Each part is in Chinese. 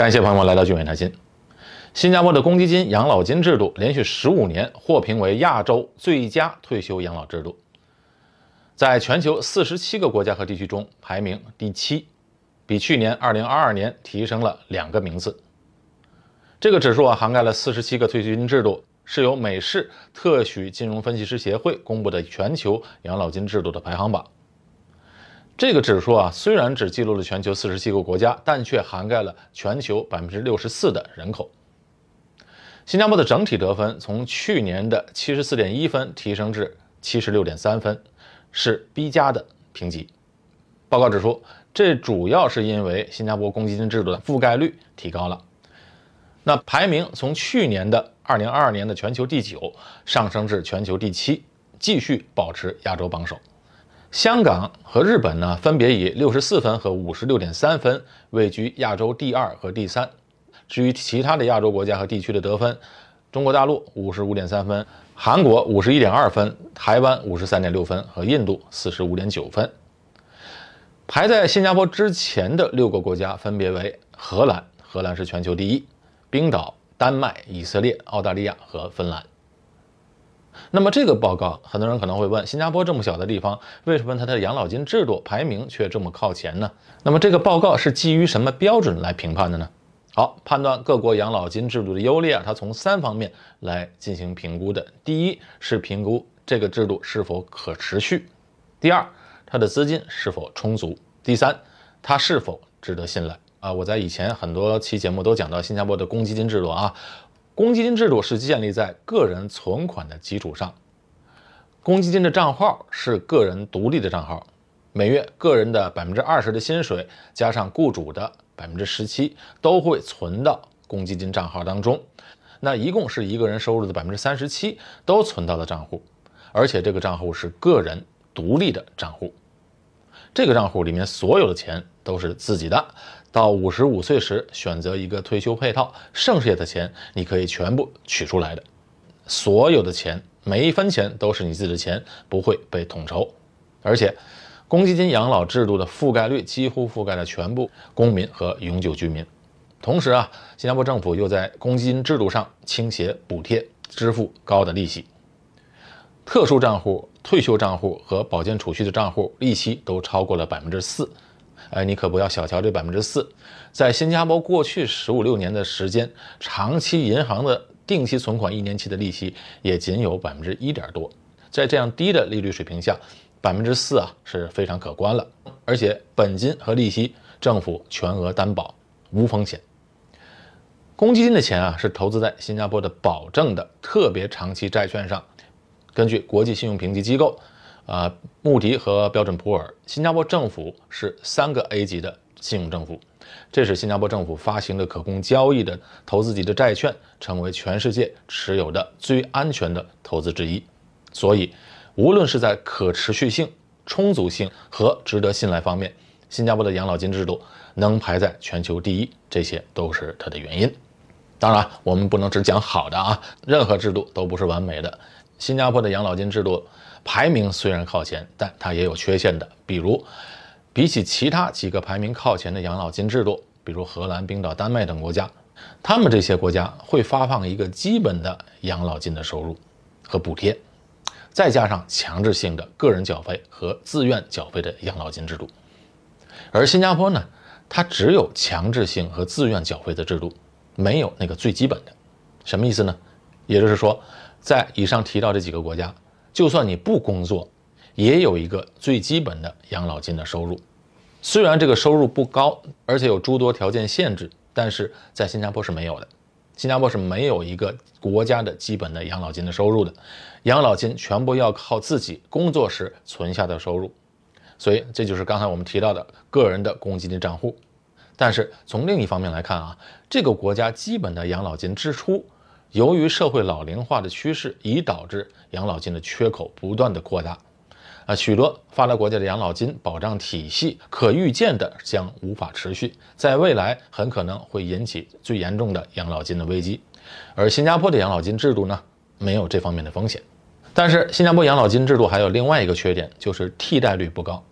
感谢朋友们来到聚美谈心。新加坡的公积金养老金制度连续十五年获评为亚洲最佳退休养老制度，在全球四十七个国家和地区中排名第七，比去年二零二二年提升了两个名次。这个指数啊，涵盖了四十七个退休金制度，是由美式特许金融分析师协会公布的全球养老金制度的排行榜。这个指数啊，虽然只记录了全球四十七个国家，但却涵盖了全球百分之六十四的人口。新加坡的整体得分从去年的七十四点一分提升至七十六点三分，是 B 加的评级。报告指出，这主要是因为新加坡公积金制度的覆盖率提高了。那排名从去年的二零二二年的全球第九上升至全球第七，继续保持亚洲榜首。香港和日本呢，分别以六十四分和五十六点三分位居亚洲第二和第三。至于其他的亚洲国家和地区的得分，中国大陆五十五点三分，韩国五十一点二分，台湾五十三点六分和印度四十五点九分。排在新加坡之前的六个国家分别为荷兰，荷兰是全球第一；冰岛、丹麦、以色列、澳大利亚和芬兰。那么这个报告，很多人可能会问：新加坡这么小的地方，为什么它的养老金制度排名却这么靠前呢？那么这个报告是基于什么标准来评判的呢？好，判断各国养老金制度的优劣啊，它从三方面来进行评估的。第一是评估这个制度是否可持续；第二，它的资金是否充足；第三，它是否值得信赖啊？我在以前很多期节目都讲到新加坡的公积金制度啊。公积金制度是建立在个人存款的基础上，公积金的账号是个人独立的账号，每月个人的百分之二十的薪水加上雇主的百分之十七都会存到公积金账号当中，那一共是一个人收入的百分之三十七都存到了账户，而且这个账户是个人独立的账户，这个账户里面所有的钱都是自己的。到五十五岁时选择一个退休配套，剩下的钱你可以全部取出来的，所有的钱每一分钱都是你自己的钱，不会被统筹。而且，公积金养老制度的覆盖率几乎覆盖了全部公民和永久居民。同时啊，新加坡政府又在公积金制度上倾斜补贴，支付高的利息。特殊账户、退休账户和保健储蓄的账户利息都超过了百分之四。哎，你可不要小瞧这百分之四，在新加坡过去十五六年的时间，长期银行的定期存款一年期的利息也仅有百分之一点多，在这样低的利率水平下，百分之四啊是非常可观了。而且本金和利息政府全额担保，无风险。公积金的钱啊是投资在新加坡的保证的特别长期债券上，根据国际信用评级机构。啊，穆迪和标准普尔，新加坡政府是三个 A 级的信用政府，这是新加坡政府发行的可供交易的投资级的债券，成为全世界持有的最安全的投资之一。所以，无论是在可持续性、充足性和值得信赖方面，新加坡的养老金制度能排在全球第一，这些都是它的原因。当然，我们不能只讲好的啊，任何制度都不是完美的。新加坡的养老金制度。排名虽然靠前，但它也有缺陷的。比如，比起其他几个排名靠前的养老金制度，比如荷兰、冰岛、丹麦等国家，他们这些国家会发放一个基本的养老金的收入和补贴，再加上强制性的个人缴费和自愿缴费的养老金制度。而新加坡呢，它只有强制性和自愿缴费的制度，没有那个最基本的。什么意思呢？也就是说，在以上提到这几个国家。就算你不工作，也有一个最基本的养老金的收入。虽然这个收入不高，而且有诸多条件限制，但是在新加坡是没有的。新加坡是没有一个国家的基本的养老金的收入的，养老金全部要靠自己工作时存下的收入。所以这就是刚才我们提到的个人的公积金账户。但是从另一方面来看啊，这个国家基本的养老金支出。由于社会老龄化的趋势，已导致养老金的缺口不断的扩大，啊，许多发达国家的养老金保障体系可预见的将无法持续，在未来很可能会引起最严重的养老金的危机。而新加坡的养老金制度呢，没有这方面的风险。但是新加坡养老金制度还有另外一个缺点，就是替代率不高。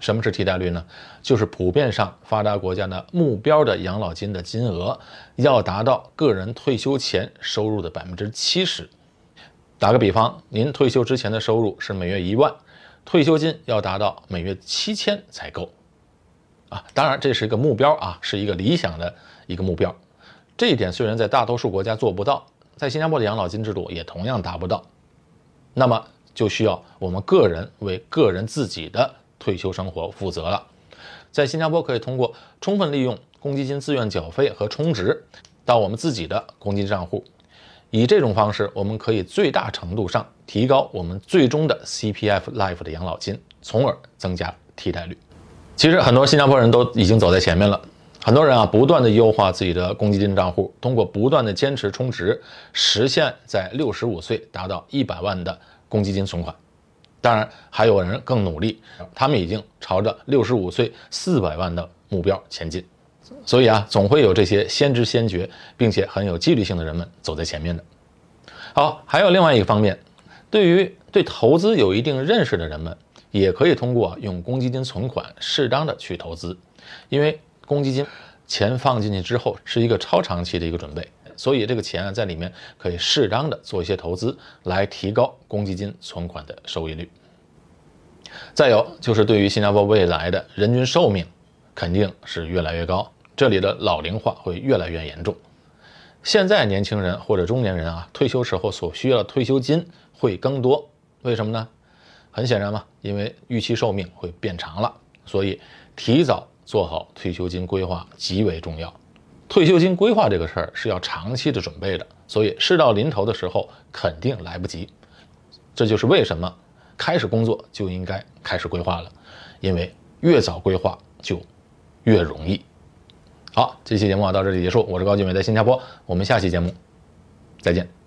什么是替代率呢？就是普遍上发达国家的目标的养老金的金额要达到个人退休前收入的百分之七十。打个比方，您退休之前的收入是每月一万，退休金要达到每月七千才够。啊，当然这是一个目标啊，是一个理想的一个目标。这一点虽然在大多数国家做不到，在新加坡的养老金制度也同样达不到。那么就需要我们个人为个人自己的退休生活负责了。在新加坡可以通过充分利用公积金自愿缴费和充值到我们自己的公积金账户，以这种方式，我们可以最大程度上提高我们最终的 CPF Life 的养老金，从而增加替代率。其实很多新加坡人都已经走在前面了，很多人啊不断的优化自己的公积金账户，通过不断的坚持充值，实现在六十五岁达到一百万的公积金存款。当然，还有人更努力，他们已经朝着六十五岁四百万的目标前进。所以啊，总会有这些先知先觉并且很有纪律性的人们走在前面的。好，还有另外一个方面，对于对投资有一定认识的人们。也可以通过用公积金存款适当的去投资，因为公积金钱放进去之后是一个超长期的一个准备，所以这个钱啊在里面可以适当的做一些投资，来提高公积金存款的收益率。再有就是对于新加坡未来的人均寿命肯定是越来越高，这里的老龄化会越来越严重。现在年轻人或者中年人啊退休时候所需要的退休金会更多，为什么呢？很显然嘛，因为预期寿命会变长了，所以提早做好退休金规划极为重要。退休金规划这个事儿是要长期的准备的，所以事到临头的时候肯定来不及。这就是为什么开始工作就应该开始规划了，因为越早规划就越容易。好，这期节目到这里结束，我是高俊伟，在新加坡，我们下期节目再见。